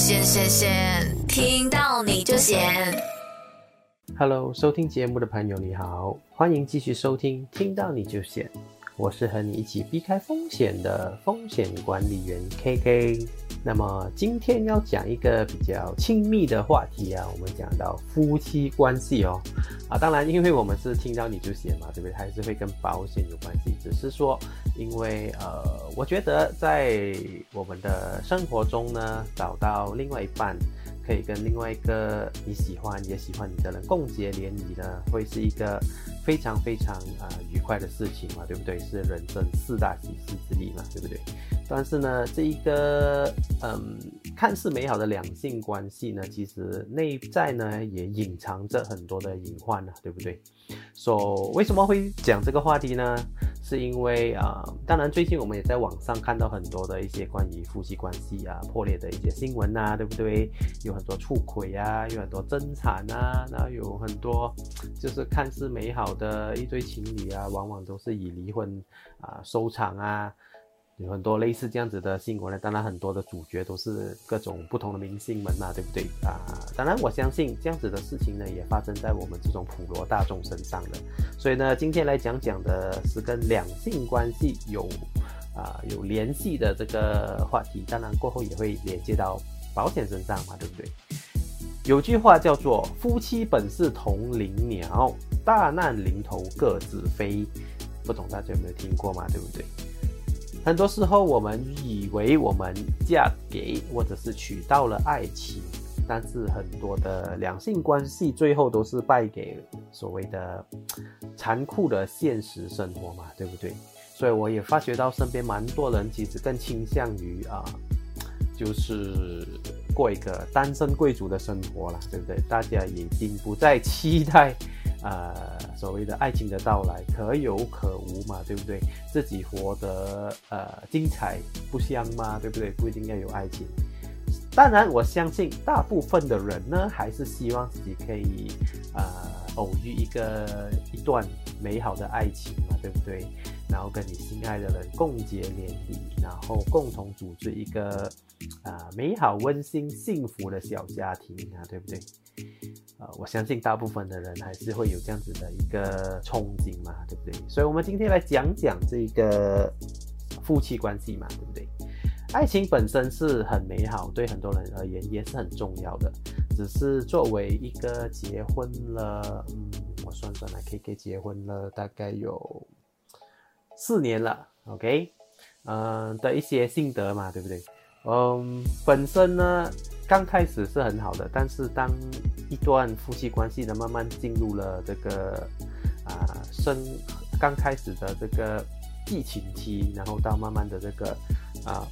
咸咸咸，听到你就咸。Hello，收听节目的朋友你好，欢迎继续收听，听到你就咸，我是和你一起避开风险的风险管理员 KK。那么今天要讲一个比较亲密的话题啊，我们讲到夫妻关系哦。啊，当然，因为我们是听到你就写嘛，对不对？还是会跟保险有关系，只是说，因为呃，我觉得在我们的生活中呢，找到另外一半。可以跟另外一个你喜欢也喜欢你的人共结连理呢，会是一个非常非常啊、愉快的事情嘛，对不对？是人生四大喜事之一嘛，对不对？但是呢，这一个嗯看似美好的两性关系呢，其实内在呢也隐藏着很多的隐患呢，对不对？所、so, 为什么会讲这个话题呢？是因为啊、当然最近我们也在网上看到很多的一些关于夫妻关系啊破裂的一些新闻啊，对不对？有很多出轨啊，有很多争产啊，然后有很多就是看似美好的一对情侣啊，往往都是以离婚啊收场啊。有很多类似这样子的新闻呢，当然很多的主角都是各种不同的明星们嘛，对不对啊？当然我相信这样子的事情呢，也发生在我们这种普罗大众身上的。所以呢，今天来讲讲的是跟两性关系有啊有联系的这个话题，当然过后也会连接到保险身上嘛，对不对？有句话叫做“夫妻本是同林鸟，大难临头各自飞”，不懂大家有没有听过嘛？对不对？很多时候，我们以为我们嫁给或者是娶到了爱情，但是很多的两性关系最后都是败给所谓的残酷的现实生活嘛，对不对？所以我也发觉到身边蛮多人其实更倾向于啊，就是过一个单身贵族的生活了，对不对？大家已经不再期待。呃，所谓的爱情的到来可有可无嘛，对不对？自己活得呃精彩不香吗？对不对？不一定要有爱情。当然，我相信大部分的人呢，还是希望自己可以呃偶遇一个一段美好的爱情嘛，对不对？然后跟你心爱的人共结连理，然后共同组织一个啊、呃、美好、温馨、幸福的小家庭啊，对不对？呃，我相信大部分的人还是会有这样子的一个憧憬嘛，对不对？所以，我们今天来讲讲这个夫妻关系嘛，对不对？爱情本身是很美好，对很多人而言也是很重要的。只是作为一个结婚了，嗯，我算算来，K K 结婚了大概有四年了，OK，嗯、的一些心得嘛，对不对？嗯，本身呢。刚开始是很好的，但是当一段夫妻关系呢慢慢进入了这个啊生刚开始的这个激情期，然后到慢慢的这个啊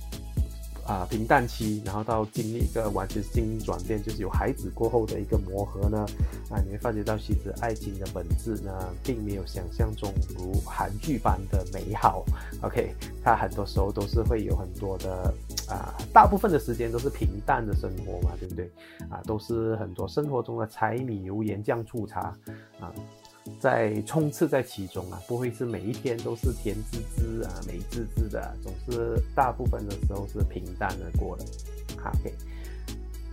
啊平淡期，然后到经历一个完全性转变，就是有孩子过后的一个磨合呢啊，你会发觉到其实爱情的本质呢，并没有想象中如韩剧般的美好。OK，它很多时候都是会有很多的。啊，大部分的时间都是平淡的生活嘛，对不对？啊，都是很多生活中的柴米油盐酱醋茶啊，在充斥在其中啊，不会是每一天都是甜滋滋啊、美滋滋的，总是大部分的时候是平淡的过的。OK，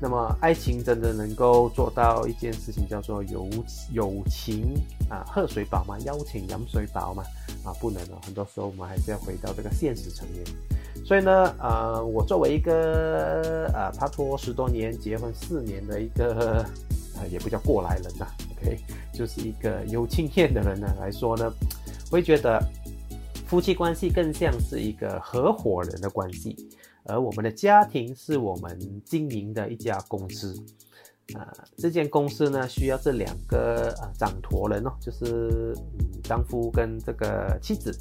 那么爱情真的能够做到一件事情，叫做有友情啊，喝水饱嘛，邀请饮水饱嘛，啊，不能啊，很多时候我们还是要回到这个现实层面。所以呢，呃，我作为一个呃拍拖十多年、结婚四年的一个呃，也不叫过来人呐、，OK，就是一个有经验的人呢来说呢，我 会觉得夫妻关系更像是一个合伙人的关系，而我们的家庭是我们经营的一家公司。啊、呃，这间公司呢，需要这两个、呃、掌舵人哦，就是嗯丈夫跟这个妻子。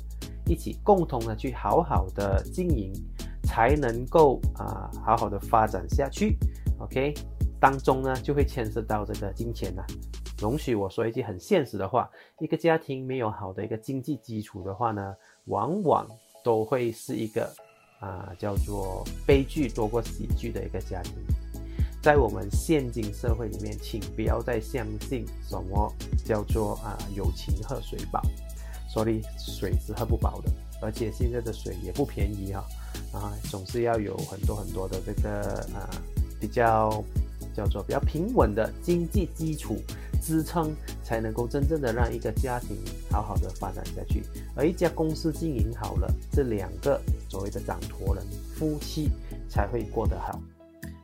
一起共同的去好好的经营，才能够啊、好好的发展下去。OK，当中呢就会牵涉到这个金钱呐、容许我说一句很现实的话，一个家庭没有好的一个经济基础的话呢，往往都会是一个啊、叫做悲剧多过喜剧的一个家庭。在我们现今社会里面，请不要再相信什么叫做啊友情喝水饱。所以水是喝不饱的，而且现在的水也不便宜哈、啊，总是要有很多很多的这个啊比较叫做比较平稳的经济基础支撑，才能够真正的让一个家庭好好的发展下去。而一家公司经营好了，这两个所谓的掌舵人夫妻才会过得好。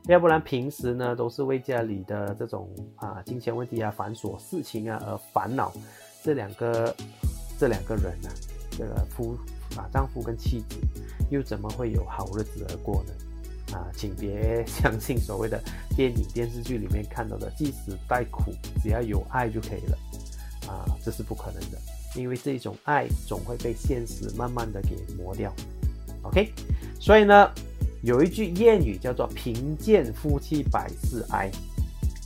要不然平时呢都是为家里的这种啊金钱问题啊繁琐事情啊而烦恼，这两个这两个人呢，这个夫啊丈夫跟妻子又怎么会有好日子而过呢？啊，请别 相信所谓的电影电视剧里面看到的，即使带苦，只要有爱就可以了，啊，这是不可能的，因为这种爱总会被现实慢慢的给磨掉。OK，所以呢，有一句谚语叫做“贫贱夫妻百事哀”，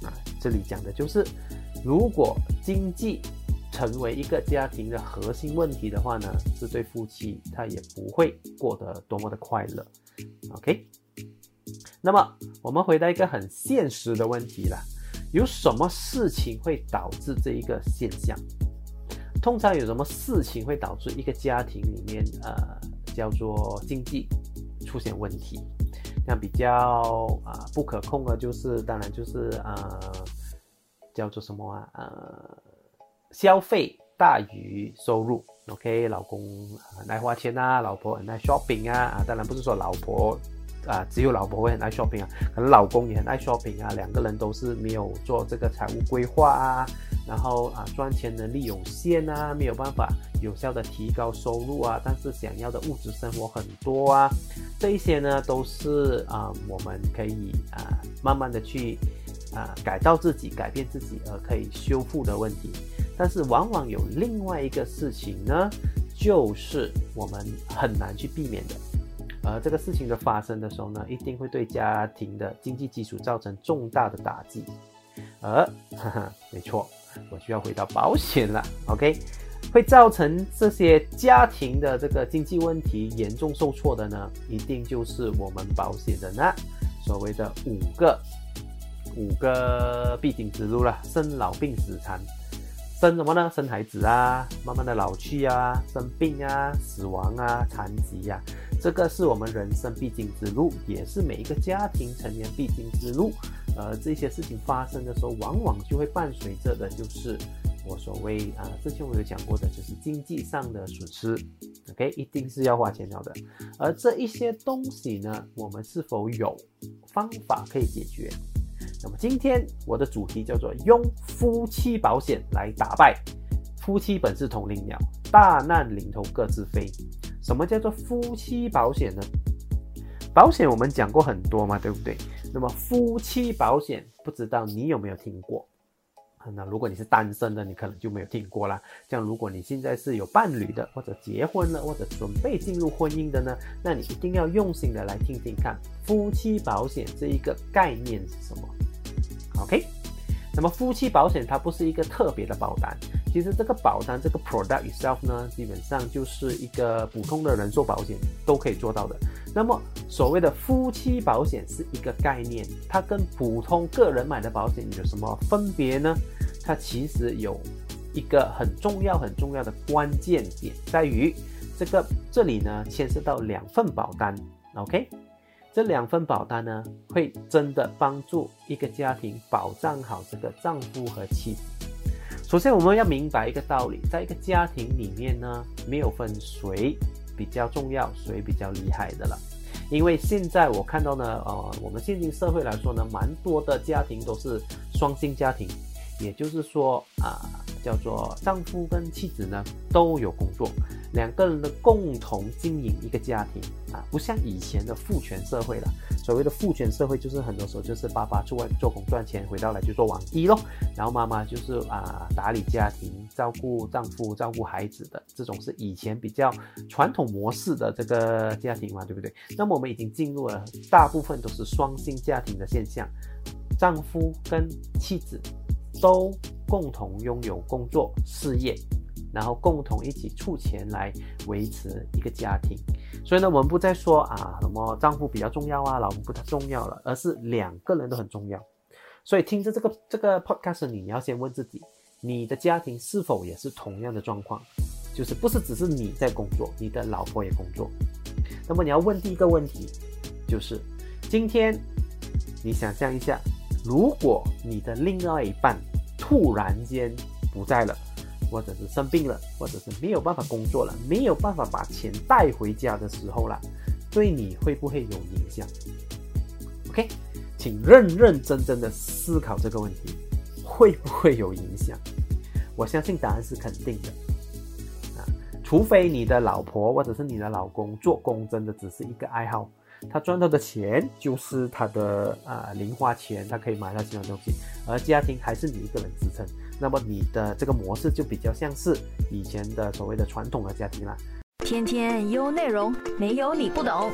啊，这里讲的就是，如果经济成为一个家庭的核心问题的话呢，这对夫妻他也不会过得多么的快乐。OK。那么，我们回到一个很现实的问题了：有什么事情会导致这一个现象？通常有什么事情会导致一个家庭里面，呃，叫做经济出现问题？那比较啊不可控的，就是当然就是呃，叫做什么啊？呃，消费大于收入。OK，老公很爱花钱啊，老婆很爱 shopping 啊啊，当然不是说老婆。啊，只有老婆会很爱 shopping 啊，可能老公也很爱 shopping 啊，两个人都是没有做这个财务规划啊，然后啊赚钱能力有限啊，没有办法有效的提高收入啊，但是想要的物质生活很多啊，这一些呢都是啊我们可以啊慢慢的去啊改造自己、改变自己而可以修复的问题，但是往往有另外一个事情呢，就是我们很难去避免的。而这个事情的发生的时候呢，一定会对家庭的经济基础造成重大的打击。而，哈哈，没错，我需要回到保险了。OK，会造成这些家庭的这个经济问题严重受挫的呢，一定就是我们保险的那所谓的五个五个必经之路了：生老病死残。生什么呢？生孩子啊，慢慢的老去啊，生病啊，死亡啊，残疾呀。这个是我们人生必经之路，也是每一个家庭成员必经之路。呃，这些事情发生的时候，往往就会伴随着的，就是我所谓啊，之前我有讲过的，就是经济上的损失。OK，一定是要花钱的。而这一些东西呢，我们是否有方法可以解决？那么今天我的主题叫做用夫妻保险来打败夫妻本是同林鸟，大难临头各自飞。什么叫做夫妻保险呢？保险我们讲过很多嘛，对不对？那么夫妻保险，不知道你有没有听过？那如果你是单身的，你可能就没有听过啦。像如果你现在是有伴侣的，或者结婚了，或者准备进入婚姻的呢，那你一定要用心的来听听看，夫妻保险这一个概念是什么？OK？那么夫妻保险它不是一个特别的保单。其实这个保单这个 product itself 呢，基本上就是一个普通的人寿保险都可以做到的。那么所谓的夫妻保险是一个概念，它跟普通个人买的保险有什么分别呢？它其实有一个很重要很重要的关键点，在于这个这里呢牵涉到两份保单，OK？这两份保单呢会真的帮助一个家庭保障好这个丈夫和妻子。首先，我们要明白一个道理，在一个家庭里面呢，没有分谁比较重要，谁比较厉害的了。因为现在我看到呢，呃，我们现今社会来说呢，蛮多的家庭都是双薪家庭，也就是说啊，叫做丈夫跟妻子呢都有工作。两个人的共同经营一个家庭啊，不像以前的父权社会了。所谓的父权社会，就是很多时候就是爸爸出外做工赚钱，回到来就做网低咯，然后妈妈就是啊打理家庭、照顾丈夫、照顾孩子的这种是以前比较传统模式的这个家庭嘛，对不对？那么我们已经进入了大部分都是双薪家庭的现象，丈夫跟妻子都共同拥有工作事业。然后共同一起出钱来维持一个家庭，所以呢，我们不再说啊什么丈夫比较重要啊，老婆不太重要了，而是两个人都很重要。所以听着这个这个 podcast，你要先问自己，你的家庭是否也是同样的状况？就是不是只是你在工作，你的老婆也工作？那么你要问第一个问题，就是今天你想象一下，如果你的另外一半突然间不在了，或者是生病了，或者是没有办法工作了，没有办法把钱带回家的时候了，对你会不会有影响？OK，请认认真真的思考这个问题，会不会有影响？我相信答案是肯定的。啊除非你的老婆或者是你的老公做工真的只是一个爱好，他赚到的钱就是他的啊零花钱，他可以买到其他东西，而家庭还是你一个人支撑，那么你的这个模式就比较像是以前的所谓的传统的家庭啦。天天有内容，没有你不懂。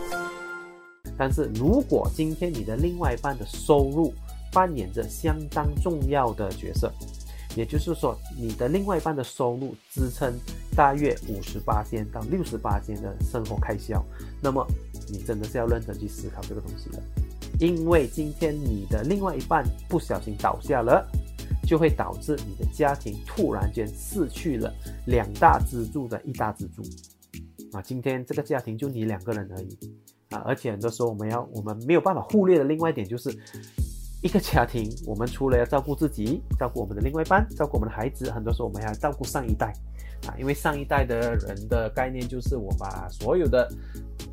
但是如果今天你的另外一半的收入扮演着相当重要的角色。也就是说，你的另外一半的收入支撑大约五十八千到六十八千的生活开销，那么你真的是要认真去思考这个东西了。因为今天你的另外一半不小心倒下了，就会导致你的家庭突然间失去了两大支柱的一大支柱。啊，今天这个家庭就你两个人而已啊，而且很多时候我们要我们没有办法忽略的另外一点就是。一个家庭，我们除了要照顾自己，照顾我们的另外一半，照顾我们的孩子，很多时候我们还要照顾上一代，啊，因为上一代的人的概念就是我把所有的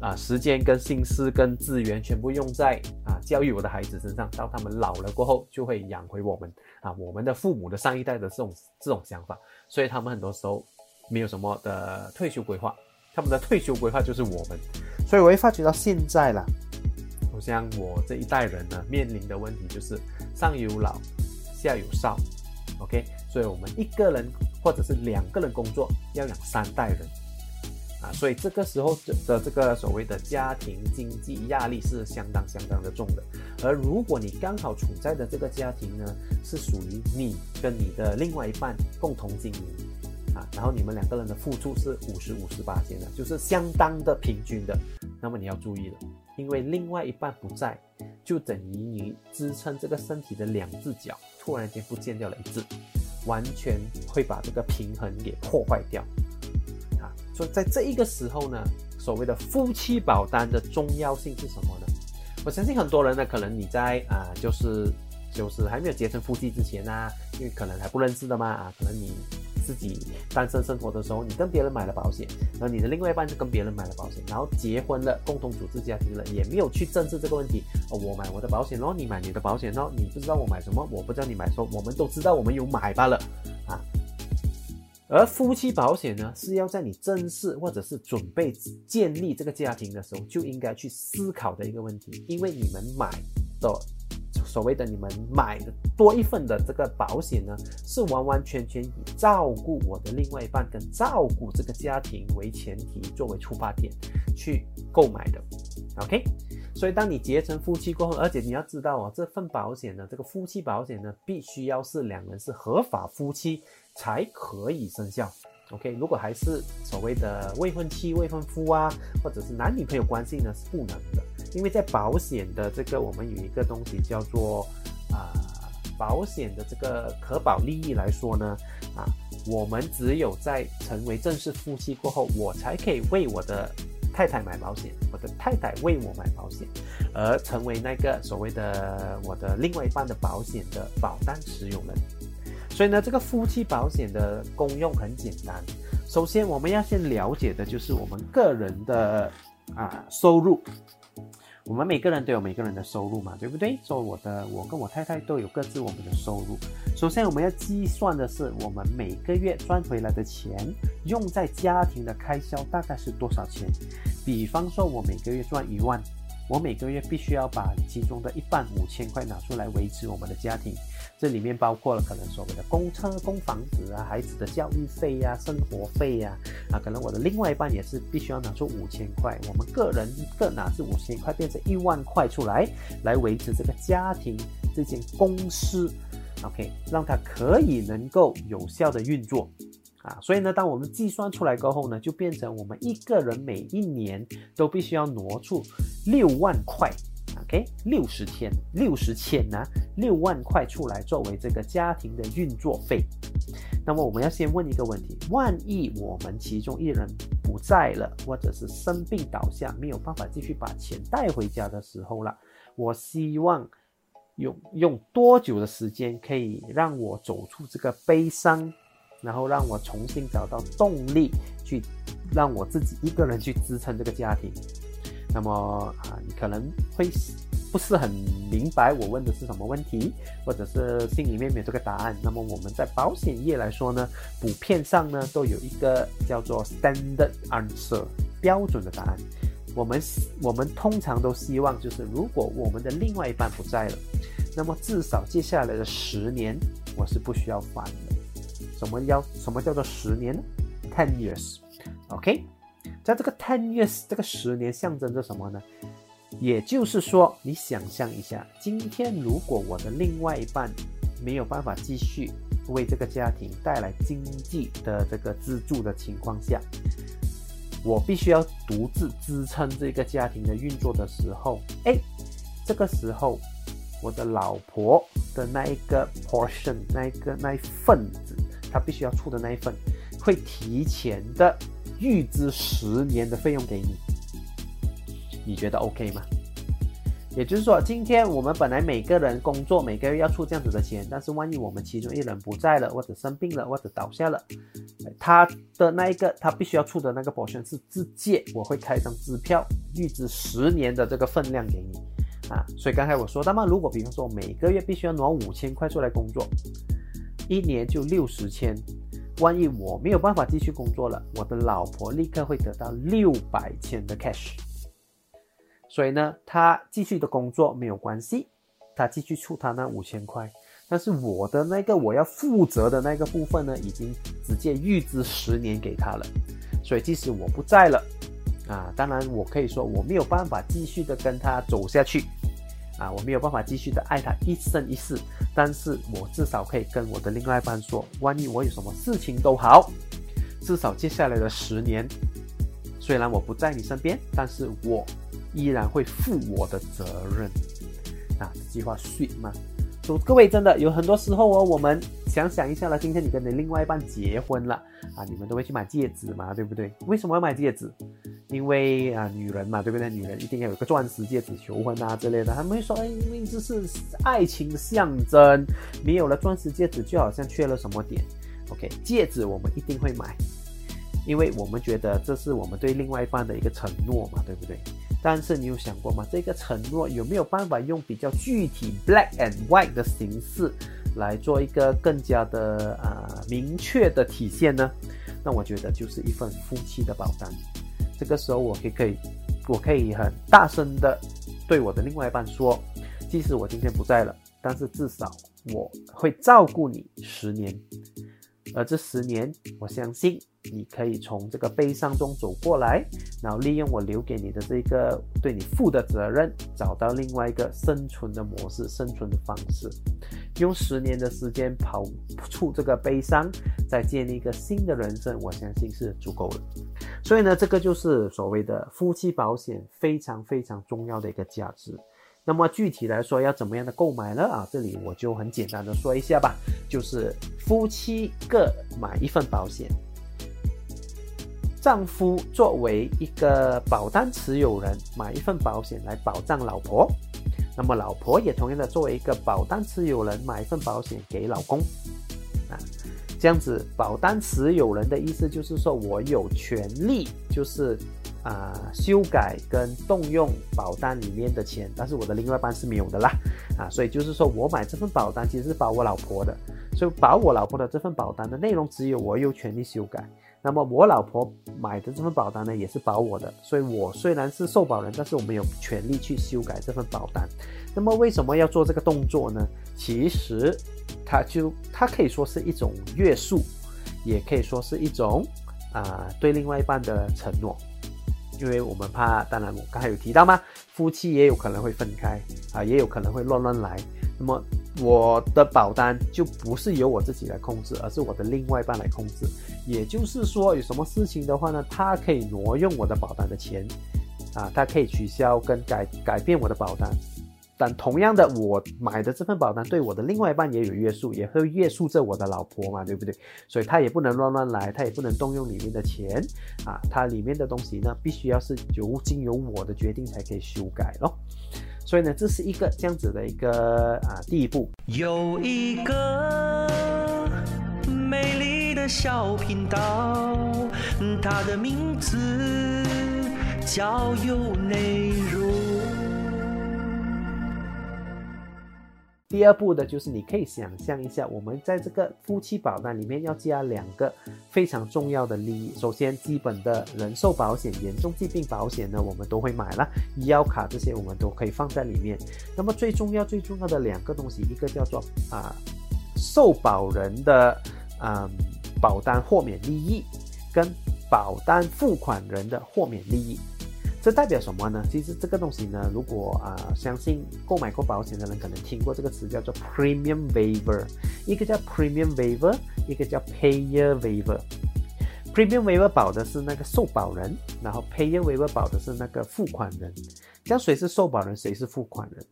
啊时间跟心思跟资源全部用在啊教育我的孩子身上，到他们老了过后就会养回我们啊，我们的父母的上一代的这种这种想法，所以他们很多时候没有什么的退休规划，他们的退休规划就是我们，所以我会发觉到现在了。像我这一代人呢，面临的问题就是上有老，下有少，OK，所以我们一个人或者是两个人工作要养三代人啊，所以这个时候的这个所谓的家庭经济压力是相当相当的重的。而如果你刚好处在的这个家庭呢，是属于你跟你的另外一半共同经营啊，然后你们两个人的付出是五十五十八千的，就是相当的平均的，那么你要注意了。因为另外一半不在，就等于你支撑这个身体的两只脚突然间不见掉了一只，完全会把这个平衡给破坏掉。啊，所以在这一个时候呢，所谓的夫妻保单的重要性是什么呢？我相信很多人呢，可能你在啊，就是就是还没有结成夫妻之前呢，因为可能还不认识的嘛啊，可能你。自己单身生活的时候，你跟别人买了保险，然后你的另外一半就跟别人买了保险，然后结婚了，共同组织家庭了，也没有去正视这个问题。哦，我买我的保险哦，你买你的保险哦，你不知道我买什么，我不知道你买什么，我们都知道我们有买罢了啊。而夫妻保险呢，是要在你正视或者是准备建立这个家庭的时候，就应该去思考的一个问题，因为你们买的。所谓的你们买的多一份的这个保险呢，是完完全全以照顾我的另外一半跟照顾这个家庭为前提，作为出发点去购买的。OK，所以当你结成夫妻过后，而且你要知道哦，这份保险呢，这个夫妻保险呢，必须要是两人是合法夫妻才可以生效。OK，如果还是所谓的未婚妻、未婚夫啊，或者是男女朋友关系呢，是不能的。因为在保险的这个，我们有一个东西叫做啊，保险的这个可保利益来说呢，啊，我们只有在成为正式夫妻过后，我才可以为我的太太买保险，我的太太为我买保险，而成为那个所谓的我的另外一半的保险的保单持有人。所以呢，这个夫妻保险的功用很简单，首先我们要先了解的就是我们个人的啊收入。我们每个人都有每个人的收入嘛，对不对？所以我的，我跟我太太都有各自我们的收入。首先，我们要计算的是我们每个月赚回来的钱用在家庭的开销大概是多少钱。比方说，我每个月赚一万，我每个月必须要把其中的一半五千块拿出来维持我们的家庭。这里面包括了可能所谓的供车、供房子啊，孩子的教育费呀、生活费呀，啊，可能我的另外一半也是必须要拿出五千块，我们个人各拿出五千块，变成一万块出来，来维持这个家庭这间公司，OK，让它可以能够有效的运作，啊，所以呢，当我们计算出来过后呢，就变成我们一个人每一年都必须要挪出六万块。OK，六十天，六十千呢，六万块出来作为这个家庭的运作费。那么我们要先问一个问题：万一我们其中一人不在了，或者是生病倒下，没有办法继续把钱带回家的时候了，我希望用用多久的时间可以让我走出这个悲伤，然后让我重新找到动力，去让我自己一个人去支撑这个家庭。那么啊，你可能会不是很明白我问的是什么问题，或者是心里面没有这个答案。那么我们在保险业来说呢，普遍上呢都有一个叫做 standard answer 标准的答案。我们我们通常都希望就是，如果我们的另外一半不在了，那么至少接下来的十年我是不需要还的。什么叫什么叫做十年呢？Ten years，OK。在这个 ten years 这个十年象征着什么呢？也就是说，你想象一下，今天如果我的另外一半没有办法继续为这个家庭带来经济的这个资助的情况下，我必须要独自支撑这个家庭的运作的时候，哎，这个时候我的老婆的那一个 portion 那一个那一份子，她必须要出的那一份，会提前的。预支十年的费用给你，你觉得 OK 吗？也就是说，今天我们本来每个人工作每个月要出这样子的钱，但是万一我们其中一人不在了，或者生病了，或者倒下了，他的那一个他必须要出的那个保险是自借，我会开一张支票，预支十年的这个分量给你啊。所以刚才我说，那么如果比方说每个月必须要拿五千块出来工作，一年就六十千。万一我没有办法继续工作了，我的老婆立刻会得到六百千的 cash。所以呢，她继续的工作没有关系，她继续出她那五千块。但是我的那个我要负责的那个部分呢，已经直接预支十年给她了。所以即使我不在了，啊，当然我可以说我没有办法继续的跟她走下去。啊，我没有办法继续的爱他一生一世，但是我至少可以跟我的另外一半说，万一我有什么事情都好，至少接下来的十年，虽然我不在你身边，但是我依然会负我的责任。啊，这句话 sweet 吗？各位真的有很多时候哦，我们想想一下了，今天你跟你另外一半结婚了啊，你们都会去买戒指嘛，对不对？为什么要买戒指？因为啊，女人嘛，对不对？女人一定要有个钻石戒指求婚啊之类的。他们会说，哎，因为这是爱情的象征，没有了钻石戒指，就好像缺了什么点。OK，戒指我们一定会买，因为我们觉得这是我们对另外一半的一个承诺嘛，对不对？但是你有想过吗？这个承诺有没有办法用比较具体 black and white 的形式来做一个更加的啊明确的体现呢？那我觉得就是一份夫妻的保单。这个时候我可以可以，我可以很大声的对我的另外一半说，即使我今天不在了，但是至少我会照顾你十年。而这十年，我相信你可以从这个悲伤中走过来，然后利用我留给你的这个对你负的责任，找到另外一个生存的模式、生存的方式，用十年的时间跑出这个悲伤，再建立一个新的人生，我相信是足够的。所以呢，这个就是所谓的夫妻保险非常非常重要的一个价值。那么具体来说，要怎么样的购买呢？啊，这里我就很简单的说一下吧，就是夫妻各买一份保险，丈夫作为一个保单持有人买一份保险来保障老婆，那么老婆也同样的作为一个保单持有人买一份保险给老公，啊，这样子保单持有人的意思就是说我有权利，就是。啊，修改跟动用保单里面的钱，但是我的另外一半是没有的啦，啊，所以就是说我买这份保单其实是保我老婆的，所以保我老婆的这份保单的内容只有我有权利修改。那么我老婆买的这份保单呢，也是保我的，所以我虽然是受保人，但是我没有权利去修改这份保单。那么为什么要做这个动作呢？其实它就它可以说是一种约束，也可以说是一种啊对另外一半的承诺。因为我们怕，当然我刚才有提到嘛？夫妻也有可能会分开啊，也有可能会乱乱来。那么我的保单就不是由我自己来控制，而是我的另外一半来控制。也就是说，有什么事情的话呢，他可以挪用我的保单的钱，啊，他可以取消跟改改变我的保单，但同样的，我买的这份保单对我的另外一半也有约束，也会约束着我的老婆嘛，对不对？所以他也不能乱乱来，他也不能动用里面的钱啊，它里面的东西呢，必须要是由经由我的决定才可以修改咯。所以呢，这是一个这样子的一个啊第一步。有一个美丽的小频道，它的名字叫有内容。第二步的就是你可以想象一下，我们在这个夫妻保单里面要加两个非常重要的利益。首先，基本的人寿保险、严重疾病保险呢，我们都会买了，医药卡这些我们都可以放在里面。那么最重要、最重要的两个东西，一个叫做啊受保人的嗯保单豁免利益，跟保单付款人的豁免利益。这代表什么呢？其实这个东西呢，如果啊，相信购买过保险的人可能听过这个词，叫做 premium waiver。一个叫 premium waiver，一个叫 payer waiver。premium waiver 保的是那个受保人，然后 payer waiver 保的是那个付款人。这样谁是受保人，谁是付款人？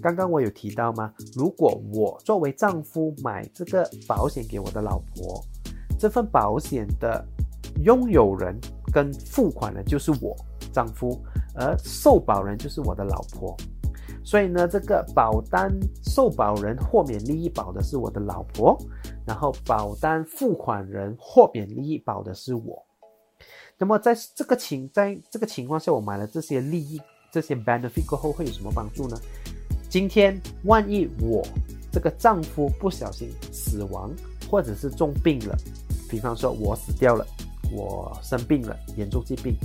刚刚我有提到吗？如果我作为丈夫买这个保险给我的老婆，这份保险的拥有人跟付款人就是我。丈夫，而受保人就是我的老婆，所以呢，这个保单受保人豁免利益保的是我的老婆，然后保单付款人豁免利益保的是我。那么在这个情在这个情况下，我买了这些利益这些 benefit 过后会有什么帮助呢？今天万一我这个丈夫不小心死亡或者是重病了，比方说我死掉了，我生病了，严重疾病。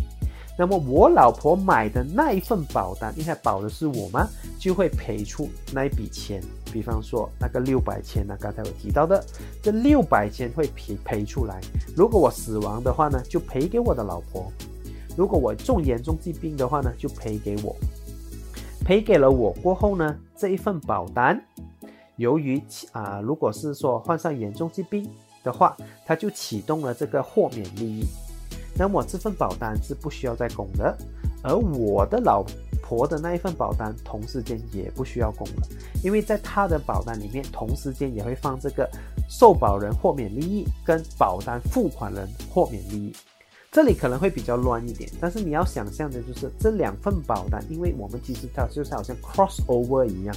那么我老婆买的那一份保单，应该保的是我吗？就会赔出那一笔钱。比方说那个六百千呢，刚才我提到的，这六百千会赔赔出来。如果我死亡的话呢，就赔给我的老婆；如果我重严重疾病的话呢，就赔给我。赔给了我过后呢，这一份保单，由于啊，如果是说患上严重疾病的话，它就启动了这个豁免利益。那么这份保单是不需要再供的，而我的老婆的那一份保单同时间也不需要供了，因为在她的保单里面同时间也会放这个受保人豁免利益跟保单付款人豁免利益，这里可能会比较乱一点，但是你要想象的就是这两份保单，因为我们其实它就是好像 cross over 一样，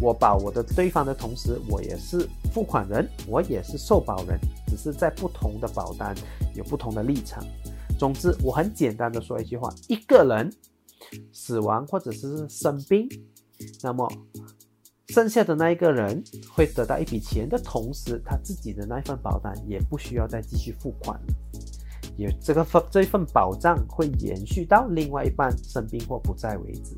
我保我的对方的同时，我也是付款人，我也是受保人。只是在不同的保单有不同的立场。总之，我很简单的说一句话：一个人死亡或者是生病，那么剩下的那一个人会得到一笔钱的同时，他自己的那一份保单也不需要再继续付款了。也这个份这一份保障会延续到另外一半生病或不在为止。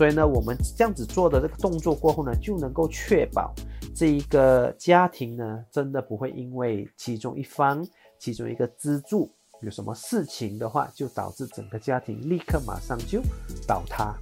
所以呢，我们这样子做的这个动作过后呢，就能够确保。这一个家庭呢，真的不会因为其中一方、其中一个支柱有什么事情的话，就导致整个家庭立刻马上就倒塌。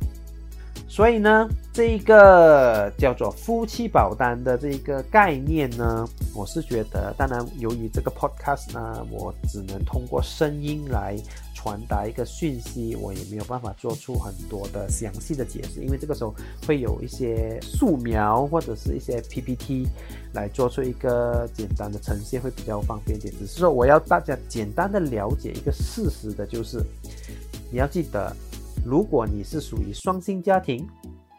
所以呢，这一个叫做夫妻保单的这一个概念呢，我是觉得，当然由于这个 podcast 呢，我只能通过声音来。传达一个讯息，我也没有办法做出很多的详细的解释，因为这个时候会有一些素描或者是一些 PPT 来做出一个简单的呈现，会比较方便一点。只是说我要大家简单的了解一个事实的，就是你要记得，如果你是属于双薪家庭。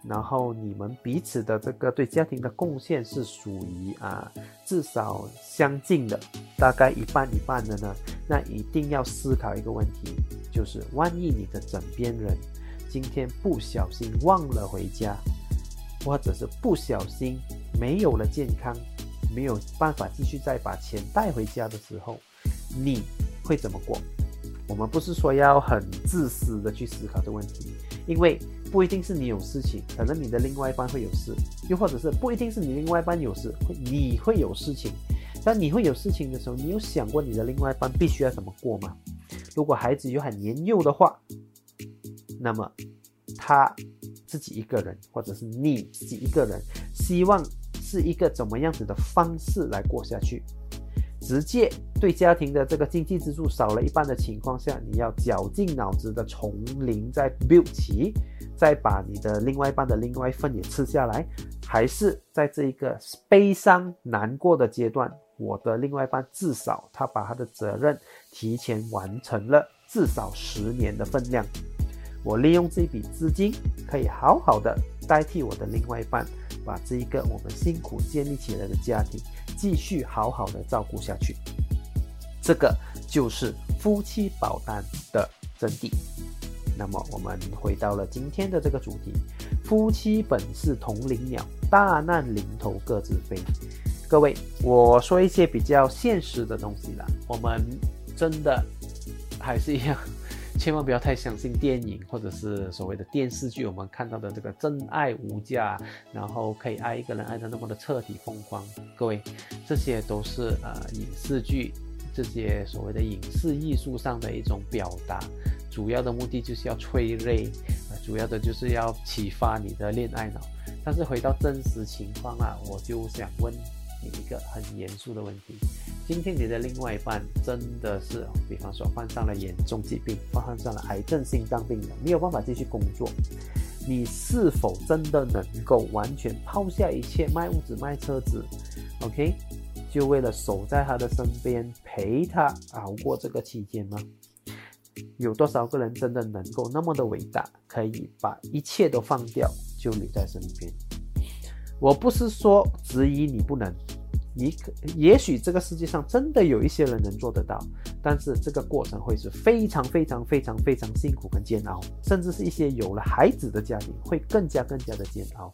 然后你们彼此的这个对家庭的贡献是属于啊至少相近的，大概一半一半的呢。那一定要思考一个问题，就是万一你的枕边人今天不小心忘了回家，或者是不小心没有了健康，没有办法继续再把钱带回家的时候，你会怎么过？我们不是说要很自私的去思考这个问题，因为。不一定是你有事情，可能你的另外一半会有事，又或者是不一定是你另外一半有事，会你会有事情。但你会有事情的时候，你有想过你的另外一半必须要怎么过吗？如果孩子又很年幼的话，那么他自己一个人，或者是你自己一个人，希望是一个怎么样子的方式来过下去？直接对家庭的这个经济支柱少了一半的情况下，你要绞尽脑汁的从零再 build 起，再把你的另外一半的另外一份也吃下来，还是在这一个悲伤难过的阶段，我的另外一半至少他把他的责任提前完成了，至少十年的分量。我利用这笔资金，可以好好的代替我的另外一半，把这一个我们辛苦建立起来的家庭，继续好好的照顾下去。这个就是夫妻保单的真谛。那么我们回到了今天的这个主题：夫妻本是同林鸟，大难临头各自飞。各位，我说一些比较现实的东西啦。我们真的还是一样。千万不要太相信电影或者是所谓的电视剧，我们看到的这个真爱无价，然后可以爱一个人爱得那么的彻底疯狂。各位，这些都是呃影视剧这些所谓的影视艺术上的一种表达，主要的目的就是要催泪，呃，主要的就是要启发你的恋爱脑。但是回到真实情况啊，我就想问。你一个很严肃的问题：今天你的另外一半真的是，比方说患上了严重疾病，患上了癌症、心脏病的，没有办法继续工作，你是否真的能够完全抛下一切，卖屋子、卖车子，OK，就为了守在他的身边，陪他熬过这个期间吗？有多少个人真的能够那么的伟大，可以把一切都放掉，就留在身边？我不是说质疑你不能，你可也许这个世界上真的有一些人能做得到，但是这个过程会是非常非常非常非常辛苦跟煎熬，甚至是一些有了孩子的家庭会更加更加的煎熬。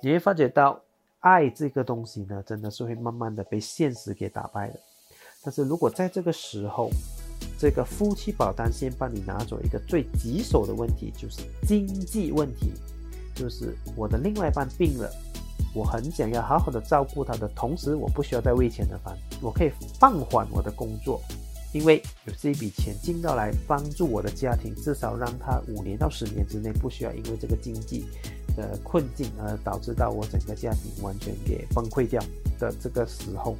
你会发觉到，爱这个东西呢，真的是会慢慢的被现实给打败的。但是如果在这个时候，这个夫妻保单先帮你拿走一个最棘手的问题，就是经济问题，就是我的另外一半病了。我很想要好好的照顾他的同时，我不需要再为钱而烦，我可以放缓我的工作，因为有这一笔钱进到来帮助我的家庭，至少让他五年到十年之内不需要因为这个经济的困境而导致到我整个家庭完全给崩溃掉的这个时候，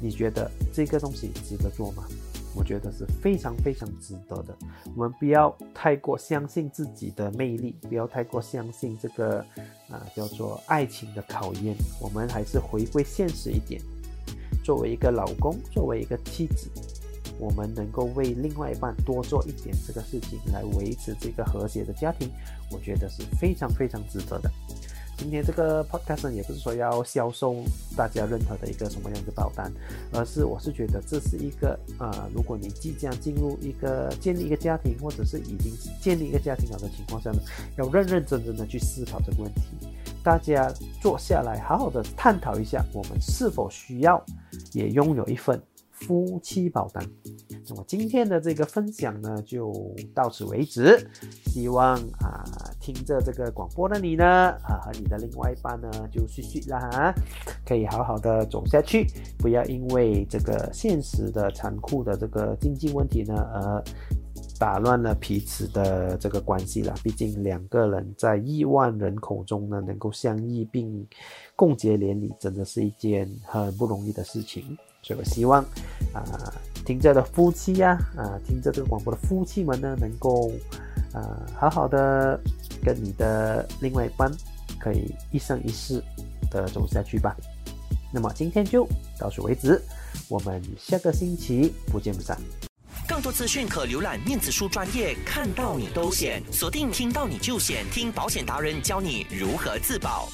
你觉得这个东西值得做吗？我觉得是非常非常值得的。我们不要太过相信自己的魅力，不要太过相信这个啊叫做爱情的考验。我们还是回归现实一点。作为一个老公，作为一个妻子，我们能够为另外一半多做一点这个事情，来维持这个和谐的家庭，我觉得是非常非常值得的。今天这个 podcast 也不是说要销售大家任何的一个什么样的保单，而是我是觉得这是一个呃，如果你即将进入一个建立一个家庭，或者是已经建立一个家庭了的情况下呢，要认认真真的去思考这个问题。大家坐下来好好的探讨一下，我们是否需要也拥有一份夫妻保单。那么今天的这个分享呢，就到此为止。希望啊，听着这个广播的你呢，啊和你的另外一半呢，就续续啦，可以好好的走下去，不要因为这个现实的残酷的这个经济问题呢，而打乱了彼此的这个关系了。毕竟两个人在亿万人口中呢，能够相依并共结连理，真的是一件很不容易的事情。所以我希望啊。听着的夫妻呀，啊，听着这个广播的夫妻们呢，能够，啊，好好的跟你的另外一半，可以一生一世的走下去吧。那么今天就到此为止，我们下个星期不见不散。更多资讯可浏览面子书专业，看到你都险，锁定听到你就险，听保险达人教你如何自保。